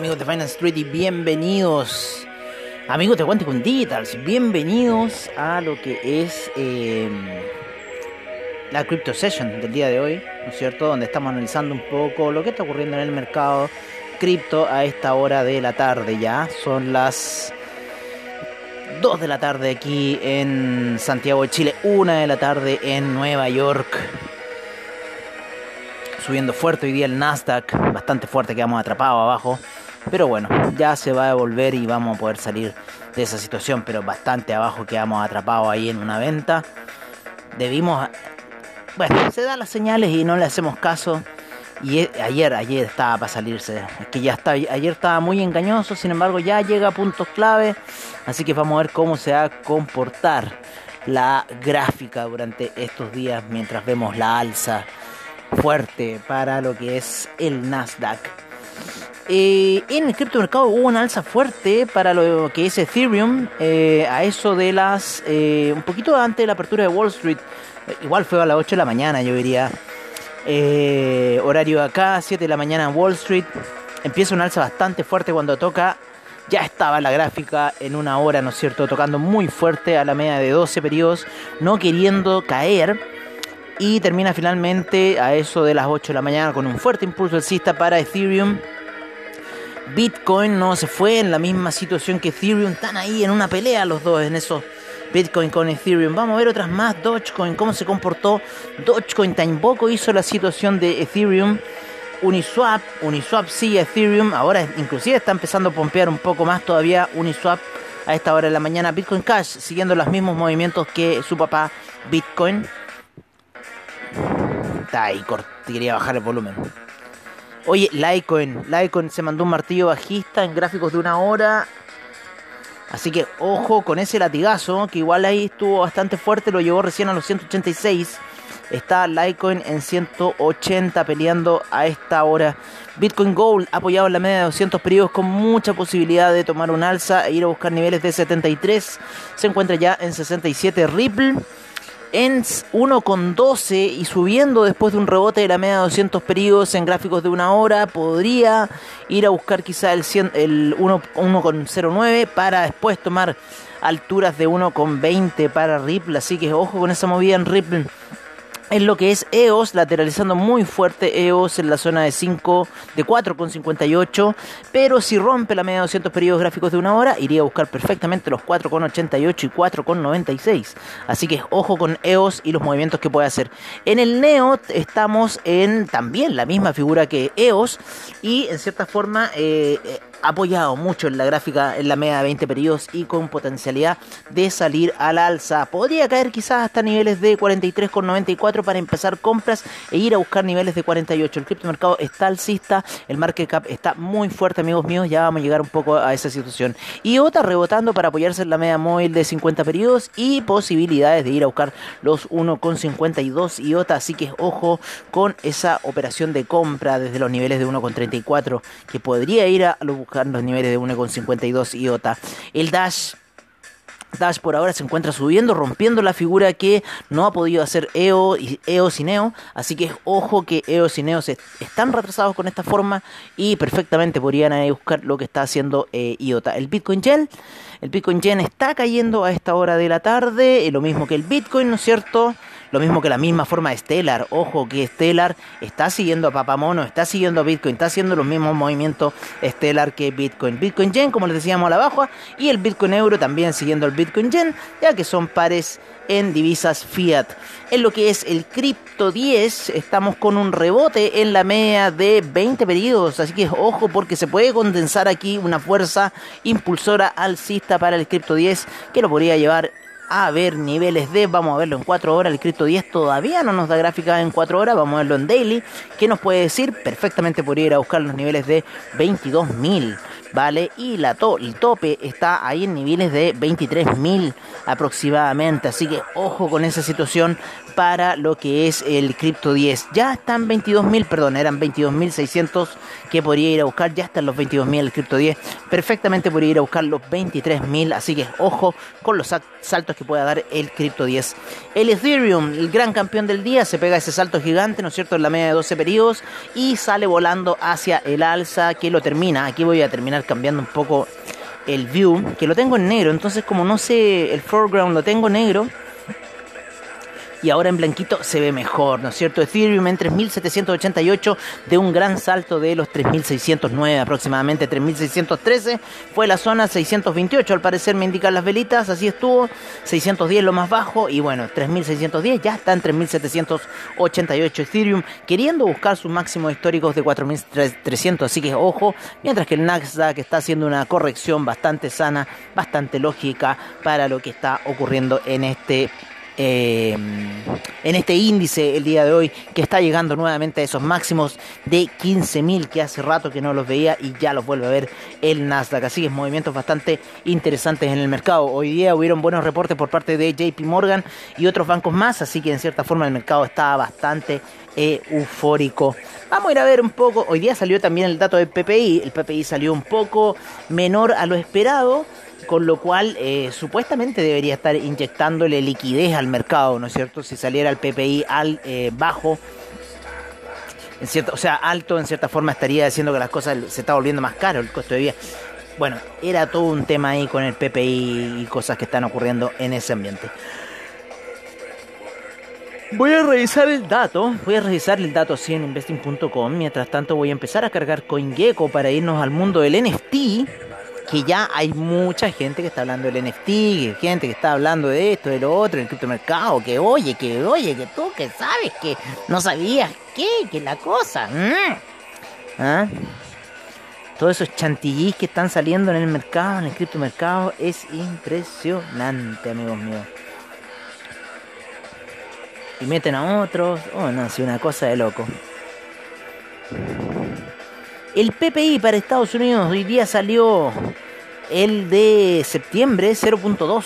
Amigos de Finance Street y bienvenidos amigos de Quanticum Digitals, bienvenidos a lo que es em, la Crypto Session del día de hoy, ¿no es cierto? Donde estamos analizando un poco lo que está ocurriendo en el mercado cripto a esta hora de la tarde ya, son las 2 de la tarde aquí en Santiago de Chile, 1 de la tarde en Nueva York subiendo fuerte hoy día el Nasdaq, bastante fuerte, quedamos atrapados abajo. Pero bueno, ya se va a devolver y vamos a poder salir de esa situación, pero bastante abajo quedamos atrapados ahí en una venta. Debimos... Bueno, se dan las señales y no le hacemos caso. Y ayer, ayer estaba para salirse. Es que ya está, ayer estaba muy engañoso, sin embargo ya llega a puntos clave. Así que vamos a ver cómo se va a comportar la gráfica durante estos días mientras vemos la alza fuerte para lo que es el Nasdaq. Eh, en el criptomercado hubo una alza fuerte para lo que es Ethereum eh, a eso de las eh, un poquito antes de la apertura de Wall Street. Igual fue a las 8 de la mañana yo diría. Horario acá 7 de la mañana en Wall Street. Empieza una alza bastante fuerte cuando toca. Ya estaba la gráfica en una hora, ¿no es cierto? Tocando muy fuerte a la media de 12 periodos, no queriendo caer. Y termina finalmente a eso de las 8 de la mañana con un fuerte impulso alcista para Ethereum. Bitcoin no se fue en la misma situación que Ethereum, están ahí en una pelea los dos en eso. Bitcoin con Ethereum. Vamos a ver otras más. Dogecoin, cómo se comportó. Dogecoin tampoco hizo la situación de Ethereum. Uniswap, Uniswap sigue Ethereum. Ahora inclusive está empezando a pompear un poco más todavía Uniswap a esta hora de la mañana. Bitcoin Cash siguiendo los mismos movimientos que su papá Bitcoin. Está ahí, quería bajar el volumen. Oye, Litecoin. Litecoin se mandó un martillo bajista en gráficos de una hora. Así que ojo con ese latigazo, que igual ahí estuvo bastante fuerte, lo llevó recién a los 186. Está Litecoin en 180 peleando a esta hora. Bitcoin Gold apoyado en la media de 200 periodos con mucha posibilidad de tomar un alza e ir a buscar niveles de 73. Se encuentra ya en 67 Ripple en 1,12 y subiendo después de un rebote de la media de 200 periodos en gráficos de una hora, podría ir a buscar quizá el, el 1,09 para después tomar alturas de 1,20 para Ripple, así que ojo con esa movida en Ripple en lo que es EOS, lateralizando muy fuerte EOS en la zona de 5, de 4,58, pero si rompe la media de 200 periodos gráficos de una hora, iría a buscar perfectamente los 4,88 y 4,96. Así que ojo con EOS y los movimientos que puede hacer. En el NEO estamos en también la misma figura que EOS y en cierta forma eh, eh, apoyado mucho en la gráfica en la media de 20 periodos y con potencialidad de salir al alza. Podría caer quizás hasta niveles de 43,94 para empezar compras e ir a buscar niveles de 48. El criptomercado está alcista, el market cap está muy fuerte, amigos míos, ya vamos a llegar un poco a esa situación. Y rebotando para apoyarse en la media móvil de 50 periodos y posibilidades de ir a buscar los 1,52 y así que ojo con esa operación de compra desde los niveles de 1,34 que podría ir a los los niveles de 1,52 IOTA. El Dash Dash por ahora se encuentra subiendo, rompiendo la figura que no ha podido hacer EO y, EOS y Neo. Así que ojo que EOS y Neo están retrasados con esta forma y perfectamente podrían buscar lo que está haciendo eh, IOTA. El Bitcoin Gel, el Bitcoin Yen está cayendo a esta hora de la tarde, lo mismo que el Bitcoin, ¿no es cierto? Lo mismo que la misma forma de Stellar. Ojo que Stellar está siguiendo a Papamono, está siguiendo a Bitcoin, está haciendo los mismos movimientos Stellar que Bitcoin. Bitcoin Yen, como les decíamos a la baja, y el Bitcoin Euro también siguiendo el Bitcoin Yen, ya que son pares en divisas fiat. En lo que es el Crypto 10, estamos con un rebote en la media de 20 periodos, así que ojo porque se puede condensar aquí una fuerza impulsora alcista para el Crypto 10 que lo podría llevar a ver niveles de, vamos a verlo en 4 horas, el Crypto 10 todavía no nos da gráfica en 4 horas, vamos a verlo en daily, ¿qué nos puede decir? Perfectamente podría ir a buscar los niveles de 22.000. ¿vale? Y la el tope está ahí en niveles de 23.000 aproximadamente, así que ojo con esa situación para lo que es el Crypto 10. Ya están 22.000, perdón, eran 22.600 que podría ir a buscar, ya están los 22.000 el Crypto 10, perfectamente podría ir a buscar los 23.000, así que ojo con los saltos que pueda dar el Crypto 10. El Ethereum, el gran campeón del día, se pega ese salto gigante, ¿no es cierto?, en la media de 12 periodos y sale volando hacia el alza que lo termina. Aquí voy a terminar cambiando un poco el view, que lo tengo en negro, entonces como no sé, el foreground lo tengo negro y ahora en blanquito se ve mejor, ¿no es cierto? Ethereum en 3788 de un gran salto de los 3609 aproximadamente 3613 fue la zona 628 al parecer me indican las velitas, así estuvo 610 lo más bajo y bueno 3610 ya está en 3788 Ethereum queriendo buscar sus máximos históricos de 4300 así que ojo mientras que el Nasdaq está haciendo una corrección bastante sana bastante lógica para lo que está ocurriendo en este eh, en este índice el día de hoy que está llegando nuevamente a esos máximos de 15.000 que hace rato que no los veía y ya los vuelve a ver el Nasdaq. Así que es movimientos bastante interesantes en el mercado. Hoy día hubieron buenos reportes por parte de JP Morgan y otros bancos más, así que en cierta forma el mercado está bastante eh, eufórico. Vamos a ir a ver un poco. Hoy día salió también el dato del PPI. El PPI salió un poco menor a lo esperado con lo cual eh, supuestamente debería estar inyectándole liquidez al mercado, ¿no es cierto? Si saliera el PPI al eh, bajo, en o sea, alto, en cierta forma estaría diciendo que las cosas se está volviendo más caro el costo de vida. Bueno, era todo un tema ahí con el PPI y cosas que están ocurriendo en ese ambiente. Voy a revisar el dato, voy a revisar el dato así en investing.com. Mientras tanto voy a empezar a cargar CoinGecko para irnos al mundo del NFT que ya hay mucha gente que está hablando del NFT, gente que está hablando de esto, de lo otro, el criptomercado, que oye, que oye, que tú que sabes, que no sabías qué, que la cosa. ¿Ah? Todos esos chantillís que están saliendo en el mercado, en el criptomercado, es impresionante, amigos míos. Y meten a otros, oh no, es una cosa de loco. El PPI para Estados Unidos hoy día salió el de septiembre 0.2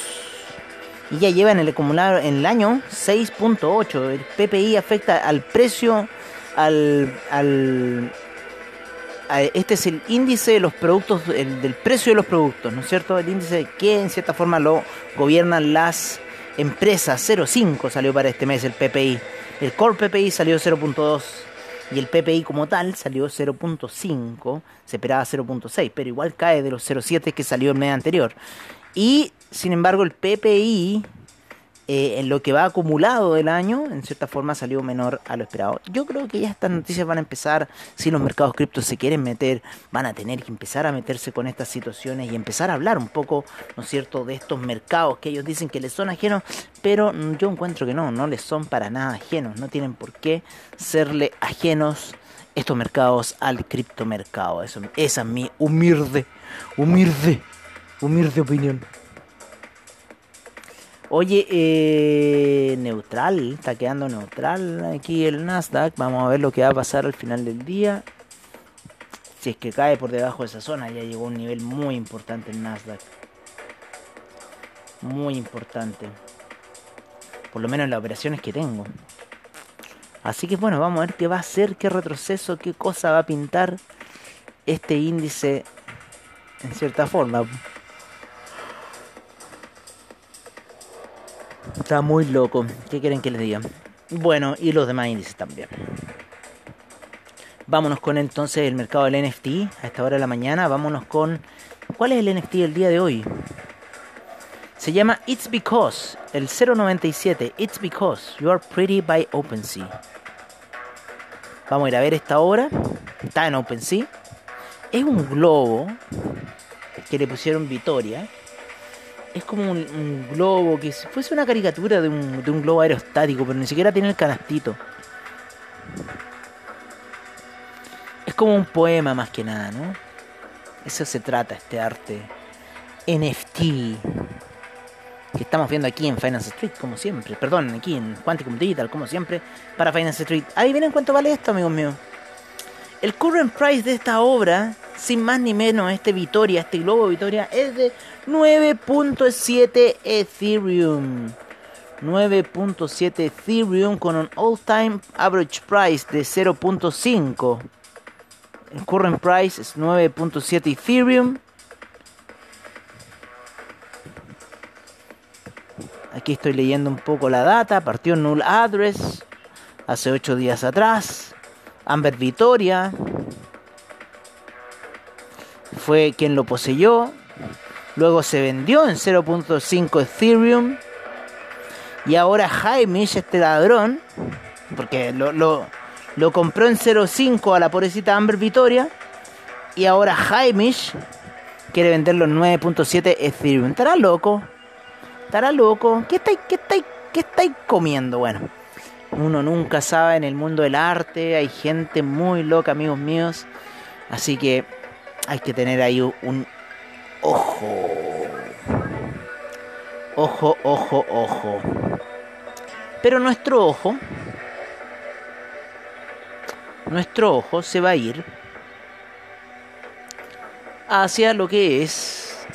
y ya lleva en el acumulado en el año 6.8. El PPI afecta al precio, al, al este es el índice de los productos, del precio de los productos, ¿no es cierto? El índice que en cierta forma lo gobiernan las empresas. 0.5 salió para este mes el PPI. El Core PPI salió 0.2 y el PPI como tal salió 0.5, se esperaba 0.6, pero igual cae de los 0.7 que salió el mes anterior. Y sin embargo el PPI eh, en lo que va acumulado del año, en cierta forma salió menor a lo esperado. Yo creo que ya estas noticias van a empezar, si los mercados criptos se quieren meter, van a tener que empezar a meterse con estas situaciones y empezar a hablar un poco, ¿no es cierto?, de estos mercados que ellos dicen que les son ajenos, pero yo encuentro que no, no les son para nada ajenos, no tienen por qué serle ajenos estos mercados al criptomercado. Eso, esa es mi humilde, humilde, humilde opinión. Oye, eh, neutral, está quedando neutral aquí el Nasdaq. Vamos a ver lo que va a pasar al final del día. Si es que cae por debajo de esa zona, ya llegó a un nivel muy importante el Nasdaq. Muy importante. Por lo menos en las operaciones que tengo. Así que bueno, vamos a ver qué va a hacer, qué retroceso, qué cosa va a pintar este índice en cierta forma. Está muy loco. ¿Qué quieren que les diga? Bueno, y los demás índices también. Vámonos con entonces el mercado del NFT a esta hora de la mañana. Vámonos con. ¿Cuál es el NFT del día de hoy? Se llama It's Because, el 097. It's Because You Are Pretty by OpenSea. Vamos a ir a ver esta hora. Está en OpenSea. Es un globo que le pusieron Vitoria es como un, globo, que fuese una caricatura de un, de un globo aerostático, pero ni siquiera tiene el canastito. Es como un poema más que nada, ¿no? Eso se trata, este arte NFT que estamos viendo aquí en Finance Street, como siempre. Perdón, aquí en Quanticum Digital, como siempre, para Finance Street. Ahí vienen cuánto vale esto, amigos míos. El current price de esta obra, sin más ni menos, este Vitoria, este globo Vitoria, es de 9.7 Ethereum. 9.7 Ethereum con un all-time average price de 0.5. El current price es 9.7 Ethereum. Aquí estoy leyendo un poco la data. Partió Null Address hace 8 días atrás. Amber Vitoria fue quien lo poseyó. Luego se vendió en 0.5 Ethereum. Y ahora Jaimish, este ladrón, porque lo, lo, compró en 0.5 a la pobrecita Amber Vitoria. Y ahora Jaimish quiere venderlo en 9.7 Ethereum. ¿Estará loco? ¿Estará loco? ¿Qué estáis, qué estáis, qué estáis comiendo? Bueno, uno nunca sabe en el mundo del arte. Hay gente muy loca, amigos míos. Así que hay que tener ahí un ojo. Ojo, ojo, ojo. Pero nuestro ojo, nuestro ojo se va a ir hacia lo que es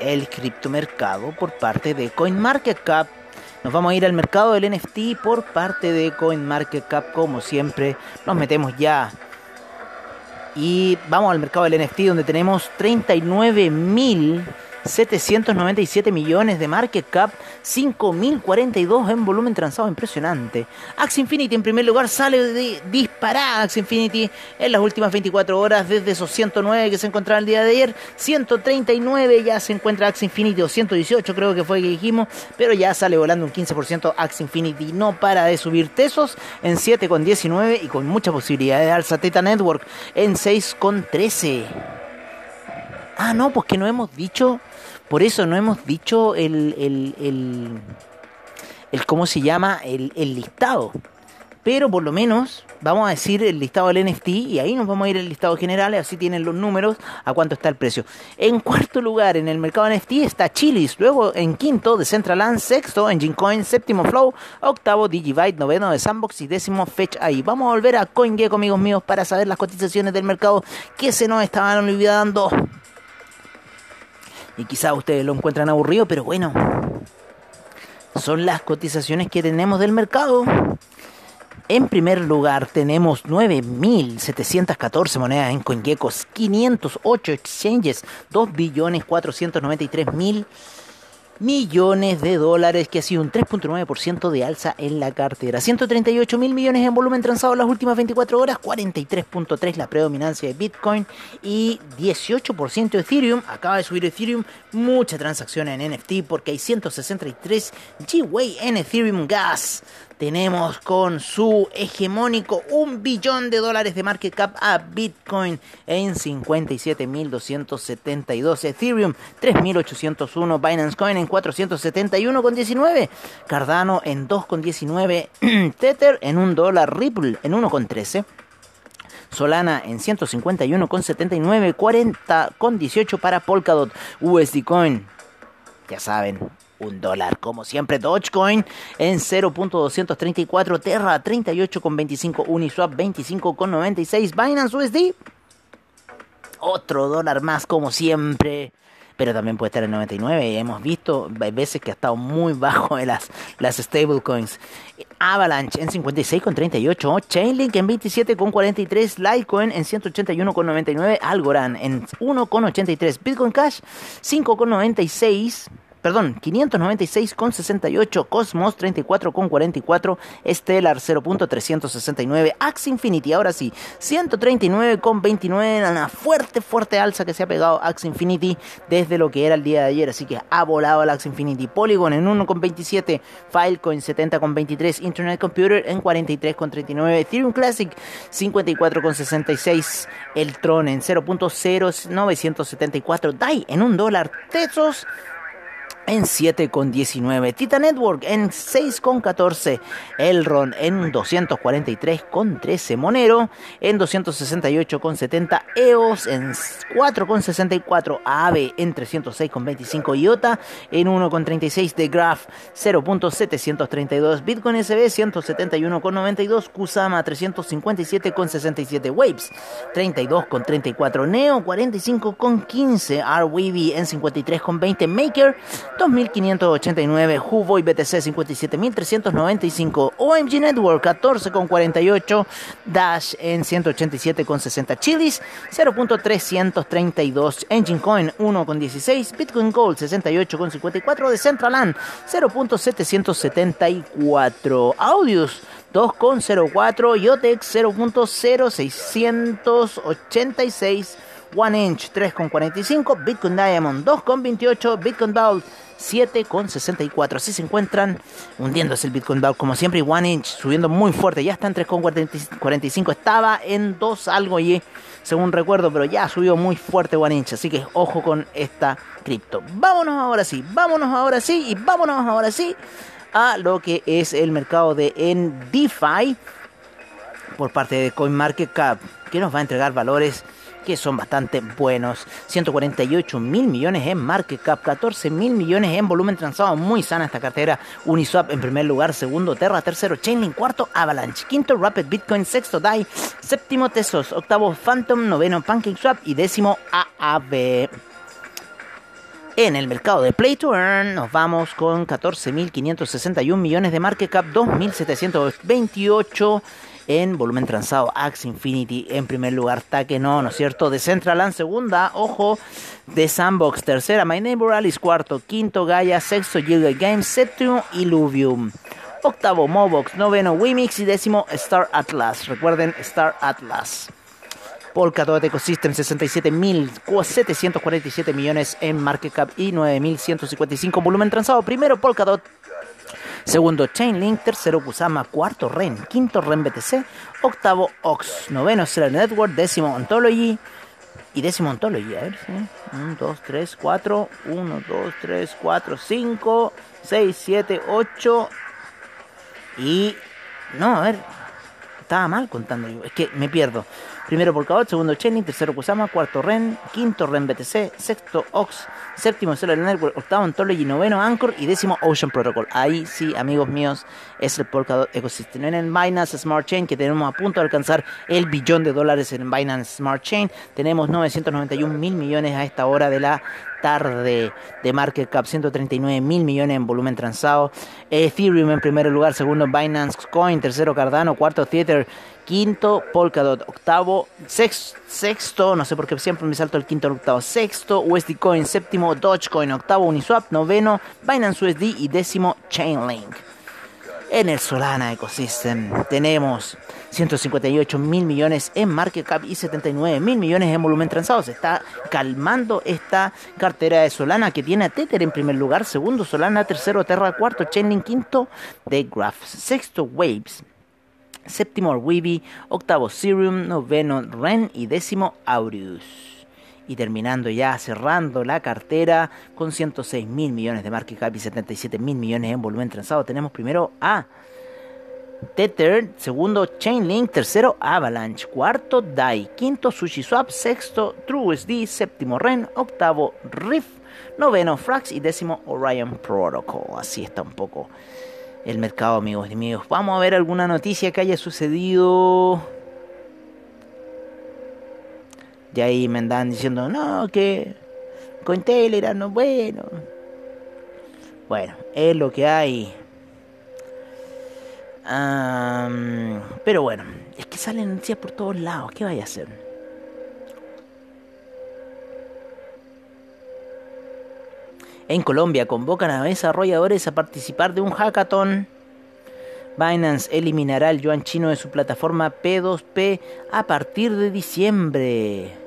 el criptomercado por parte de CoinMarketCap. Nos vamos a ir al mercado del NFT por parte de CoinMarketCap, como siempre. Nos metemos ya y vamos al mercado del NFT donde tenemos 39 mil 797 millones de market cap, 5.042 en volumen transado, impresionante. Axie Infinity en primer lugar sale de disparada Axie Infinity en las últimas 24 horas desde esos 109 que se encontraba el día de ayer, 139 ya se encuentra Axie Infinity o 118 creo que fue que dijimos, pero ya sale volando un 15% Axie Infinity, no para de subir tesos en 7,19 y con mucha posibilidad de alza Teta Network en 6,13. Ah, no, pues que no hemos dicho por eso no hemos dicho el, el, el, cómo se llama, el, el, listado. Pero por lo menos vamos a decir el listado del NFT y ahí nos vamos a ir el listado general, así tienen los números a cuánto está el precio. En cuarto lugar en el mercado NFT está Chilis, luego en quinto de Centraland, sexto en Coin, séptimo Flow, octavo Digibyte, noveno de Sandbox y décimo Fetch ahí. Vamos a volver a CoinGecko amigos míos para saber las cotizaciones del mercado que se nos estaban olvidando. Y quizá ustedes lo encuentran aburrido, pero bueno, son las cotizaciones que tenemos del mercado. En primer lugar tenemos 9.714 monedas en CoinGecko, 508 exchanges, 2.493.000 millones de dólares, que ha sido un 3.9% de alza en la cartera. 138 mil millones en volumen transado en las últimas 24 horas, 43.3 la predominancia de Bitcoin y 18% Ethereum. Acaba de subir Ethereum, mucha transacción en NFT porque hay 163 G-Way en Ethereum Gas tenemos con su hegemónico un billón de dólares de market cap a Bitcoin en 57.272, Ethereum 3.801, Binance Coin en 471,19, Cardano en 2,19, Tether en 1 dólar, Ripple en 1,13. Solana en 151,79, 40,18 para Polkadot, USD Coin, ya saben, un dólar. Como siempre, Dogecoin en 0.234, Terra 38.25, Uniswap 25.96, Binance USD. Otro dólar más, como siempre. Pero también puede estar en 99. Hemos visto veces que ha estado muy bajo en las, las stablecoins. Avalanche en 56,38. Chainlink en 27,43. Litecoin en 181,99. Algorand en 1,83. Bitcoin Cash 5,96 perdón, 596,68, Cosmos 34,44, Stellar 0.369, Axe Infinity, ahora sí, 139,29, una fuerte, fuerte alza que se ha pegado Axe Infinity desde lo que era el día de ayer, así que ha volado el Axe Infinity, Polygon en 1,27, Filecoin 70,23, Internet Computer en 43,39, Ethereum Classic 54,66, el Tron en 0.0974, DAI en 1 dólar, Tesos en 7,19. Tita Network en 6,14. Elron en 243,13. Monero en 268,70. EOS en 4,64. AVE en 306,25. IOTA en 1,36. The Graph 0.732. Bitcoin SB 171,92. Kusama 357,67. Waves 32,34. Neo 45,15. RWB en 53,20. Maker 2589, Huvo y BTC 57395, OMG Network 14,48, Dash en 187,60, Chilis 0.332, Engine Coin 1,16, Bitcoin Gold 68,54, Decentraland 0.774, Audios 2,04, Yotex 0.0686, One Inch 3,45, Bitcoin Diamond 2,28, Bitcoin Vault 7,64. Así se encuentran hundiéndose el Bitcoin Dow como siempre. Y One Inch subiendo muy fuerte. Ya está en 3,45. Estaba en 2 algo y según recuerdo, pero ya subió muy fuerte One Inch. Así que ojo con esta cripto. Vámonos ahora sí. Vámonos ahora sí. Y vámonos ahora sí a lo que es el mercado de en DeFi por parte de CoinMarketCap. Que nos va a entregar valores que son bastante buenos. 148 mil millones en market cap, 14 mil millones en volumen transado. Muy sana esta cartera. Uniswap en primer lugar, segundo Terra, tercero Chainlink, cuarto Avalanche, quinto Rapid Bitcoin, sexto DAI, séptimo Tesos, octavo Phantom, noveno PancakeSwap y décimo AAB. En el mercado de Play to Earn nos vamos con 14.561 millones de market cap, 2.728 en volumen transado. Axe Infinity en primer lugar. Taque no, ¿no es cierto? De segunda. Ojo. De Sandbox tercera. My Neighbor Alice cuarto. Quinto Gaia. Sexto Gilgate Games. Séptimo Illuvium. Octavo Mobox. Noveno Wimix. Y décimo Star Atlas. Recuerden Star Atlas. Polkadot Ecosystem 67.747 millones en market cap y 9.155 volumen transado. Primero Polkadot Segundo, Chainlink. Tercero, Kusama. Cuarto, REN. Quinto, REN BTC. Octavo, OX. Noveno, Stellar Network. Décimo, Ontology. Y décimo Ontology. A ver, ¿sí? 1, 2, 3, 4. 1, 2, 3, 4, 5, 6, 7, 8. Y... No, a ver. Estaba mal contando yo. Es que me pierdo. Primero Polkadot, segundo Chainlink, tercero Kusama, cuarto REN, quinto REN BTC, sexto OX, séptimo Solar Network, octavo Ontology, noveno Anchor y décimo Ocean Protocol. Ahí sí, amigos míos, es el Polkadot Ecosystem. En el Binance Smart Chain, que tenemos a punto de alcanzar el billón de dólares en Binance Smart Chain, tenemos 991 mil millones a esta hora de la tarde de market cap 139 mil millones en volumen transado Ethereum en primer lugar segundo Binance Coin tercero Cardano cuarto Tether quinto Polkadot, octavo, sexto, no sé por qué siempre me salto el quinto al octavo, sexto USD Coin, séptimo Dogecoin, octavo Uniswap, noveno Binance USD y décimo Chainlink. En el Solana Ecosystem tenemos 158 mil millones en market cap y 79 mil millones en volumen transado. Se está calmando esta cartera de Solana que tiene a Tether en primer lugar, segundo Solana, tercero Terra, cuarto Chainlink, quinto The Graph, sexto Waves, séptimo Weeby, octavo Serum, noveno Ren y décimo Aureus. Y terminando ya, cerrando la cartera con 106 mil millones de market cap y 77 mil millones en volumen transado, tenemos primero a Tether, segundo Chainlink, tercero Avalanche, cuarto DAI, quinto SushiSwap, sexto TrueSD, séptimo REN, octavo Riff, noveno Frax y décimo Orion Protocol. Así está un poco el mercado, amigos y amigos. Vamos a ver alguna noticia que haya sucedido. Y ahí me andan diciendo, no, que con Telegram no bueno. Bueno, es lo que hay. pero bueno, es que salen noticias por todos lados. ¿Qué vaya a hacer? En Colombia convocan a desarrolladores a participar de un hackathon. Binance eliminará el yuan chino de su plataforma P2P a partir de diciembre.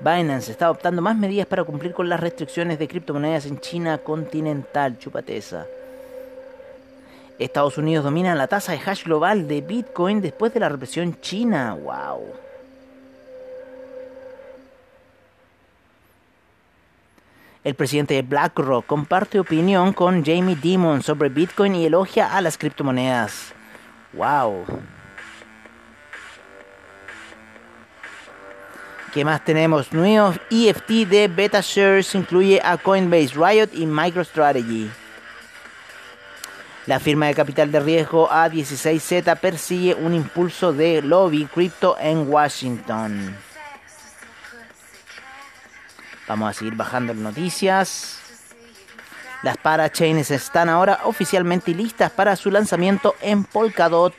Binance está adoptando más medidas para cumplir con las restricciones de criptomonedas en China continental. Chupateza. Estados Unidos domina la tasa de hash global de Bitcoin después de la represión china. ¡Wow! El presidente de BlackRock comparte opinión con Jamie Dimon sobre Bitcoin y elogia a las criptomonedas. ¡Wow! ¿Qué más tenemos? Nuevo EFT de BetaShares incluye a Coinbase, Riot y MicroStrategy. La firma de capital de riesgo A16Z persigue un impulso de lobby cripto en Washington. Vamos a seguir bajando las noticias. Las parachains están ahora oficialmente listas para su lanzamiento en Polkadot.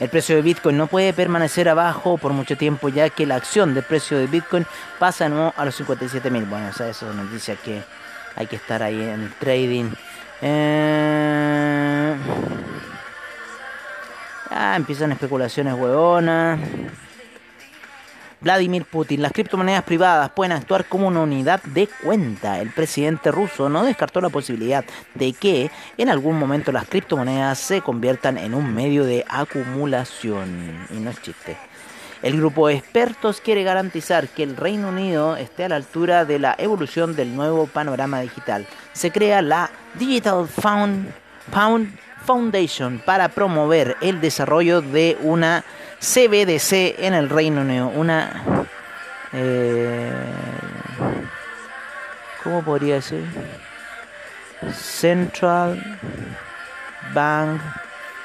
El precio de Bitcoin no puede permanecer abajo por mucho tiempo ya que la acción del precio de Bitcoin pasa nuevo a los 57 mil. Bueno, o sea, eso nos dice que hay que estar ahí en el trading. Eh... Ah, empiezan especulaciones huevonas. Vladimir Putin, las criptomonedas privadas pueden actuar como una unidad de cuenta. El presidente ruso no descartó la posibilidad de que en algún momento las criptomonedas se conviertan en un medio de acumulación. Y no es chiste. El grupo de expertos quiere garantizar que el Reino Unido esté a la altura de la evolución del nuevo panorama digital. Se crea la Digital Found, Foundation para promover el desarrollo de una CBDC en el Reino Unido. Una. Eh, ¿Cómo podría ser? Central Bank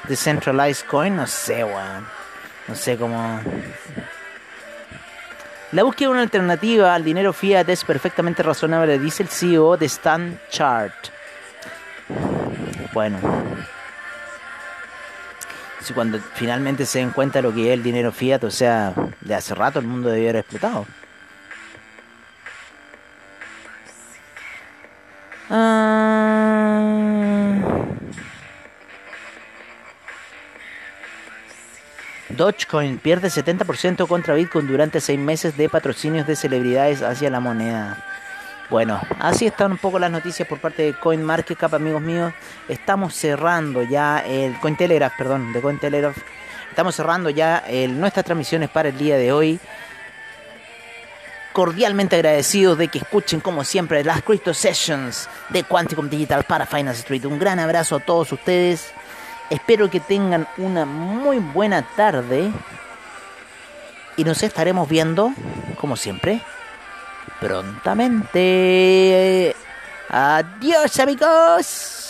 Decentralized Coin. No sé, weón. No sé cómo. La búsqueda de una alternativa al dinero fiat es perfectamente razonable, dice el CEO de Stand Chart. Bueno, cuando finalmente se den cuenta lo que es el dinero fiat, o sea, de hace rato el mundo debió haber explotado. Ah. Dogecoin pierde 70% contra Bitcoin durante seis meses de patrocinios de celebridades hacia la moneda. Bueno, así están un poco las noticias por parte de CoinMarketCap, amigos míos. Estamos cerrando ya el Cointelegraph, perdón, de Cointelegraph. Estamos cerrando ya nuestras transmisiones para el día de hoy. Cordialmente agradecidos de que escuchen como siempre las Crypto Sessions de Quanticum Digital para Finance Street. Un gran abrazo a todos ustedes. Espero que tengan una muy buena tarde. Y nos estaremos viendo, como siempre, prontamente. Adiós amigos.